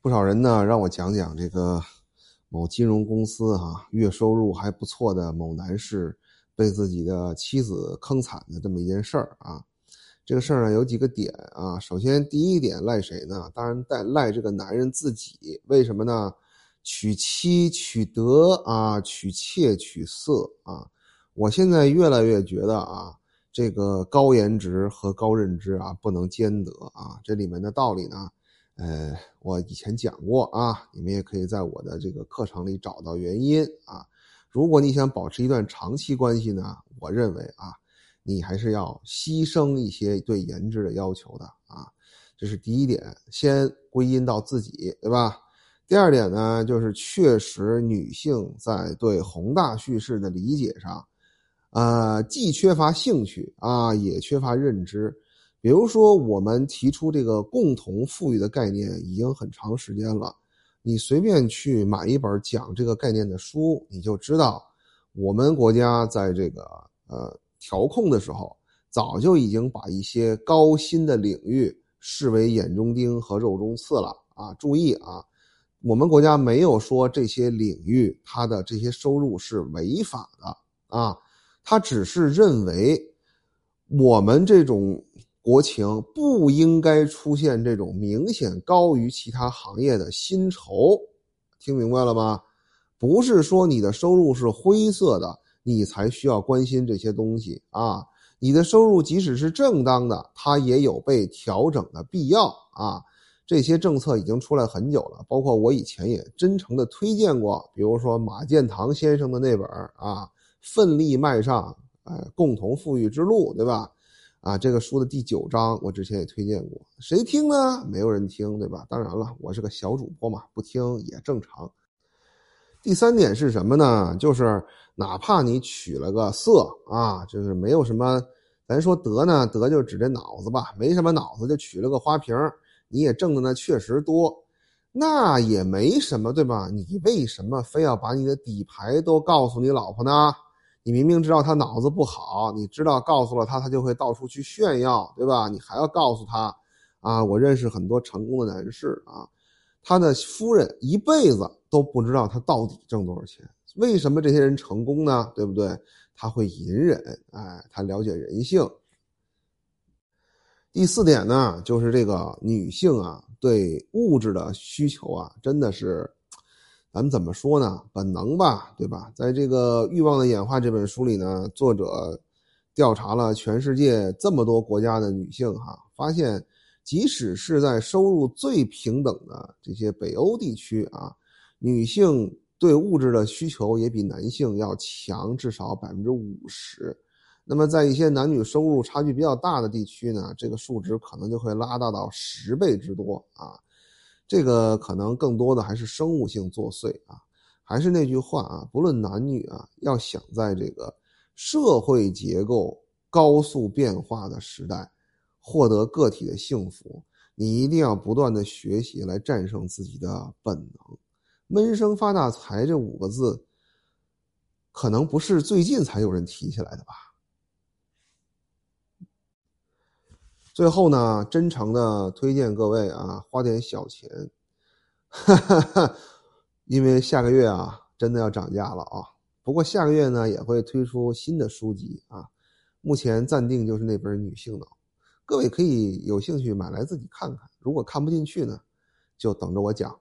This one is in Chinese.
不少人呢让我讲讲这个某金融公司哈、月收入还不错的某男士被自己的妻子坑惨的这么一件事儿啊。这个事儿呢有几个点啊。首先第一点赖谁呢？当然带赖这个男人自己。为什么呢？娶妻娶德啊，娶妾娶色啊。我现在越来越觉得啊，这个高颜值和高认知啊不能兼得啊。这里面的道理呢？呃，我以前讲过啊，你们也可以在我的这个课程里找到原因啊。如果你想保持一段长期关系呢，我认为啊，你还是要牺牲一些对颜值的要求的啊。这是第一点，先归因到自己，对吧？第二点呢，就是确实女性在对宏大叙事的理解上，呃，既缺乏兴趣啊，也缺乏认知。比如说，我们提出这个共同富裕的概念已经很长时间了。你随便去买一本讲这个概念的书，你就知道，我们国家在这个呃调控的时候，早就已经把一些高薪的领域视为眼中钉和肉中刺了啊！注意啊，我们国家没有说这些领域它的这些收入是违法的啊，他只是认为我们这种。国情不应该出现这种明显高于其他行业的薪酬，听明白了吗？不是说你的收入是灰色的，你才需要关心这些东西啊。你的收入即使是正当的，它也有被调整的必要啊。这些政策已经出来很久了，包括我以前也真诚的推荐过，比如说马建堂先生的那本啊《奋力迈上哎共同富裕之路》，对吧？啊，这个书的第九章我之前也推荐过，谁听呢？没有人听，对吧？当然了，我是个小主播嘛，不听也正常。第三点是什么呢？就是哪怕你取了个色啊，就是没有什么，咱说德呢，德就指这脑子吧，没什么脑子就取了个花瓶，你也挣的呢确实多，那也没什么，对吧？你为什么非要把你的底牌都告诉你老婆呢？你明明知道他脑子不好，你知道告诉了他，他就会到处去炫耀，对吧？你还要告诉他，啊，我认识很多成功的男士啊，他的夫人一辈子都不知道他到底挣多少钱。为什么这些人成功呢？对不对？他会隐忍，哎，他了解人性。第四点呢，就是这个女性啊，对物质的需求啊，真的是。咱们怎么说呢？本能吧，对吧？在这个《欲望的演化》这本书里呢，作者调查了全世界这么多国家的女性，哈，发现即使是在收入最平等的这些北欧地区啊，女性对物质的需求也比男性要强至少百分之五十。那么在一些男女收入差距比较大的地区呢，这个数值可能就会拉大到十倍之多啊。这个可能更多的还是生物性作祟啊，还是那句话啊，不论男女啊，要想在这个社会结构高速变化的时代获得个体的幸福，你一定要不断的学习来战胜自己的本能。闷声发大财这五个字，可能不是最近才有人提起来的吧。最后呢，真诚的推荐各位啊，花点小钱，哈哈哈，因为下个月啊，真的要涨价了啊。不过下个月呢，也会推出新的书籍啊。目前暂定就是那本《女性的》，各位可以有兴趣买来自己看看。如果看不进去呢，就等着我讲。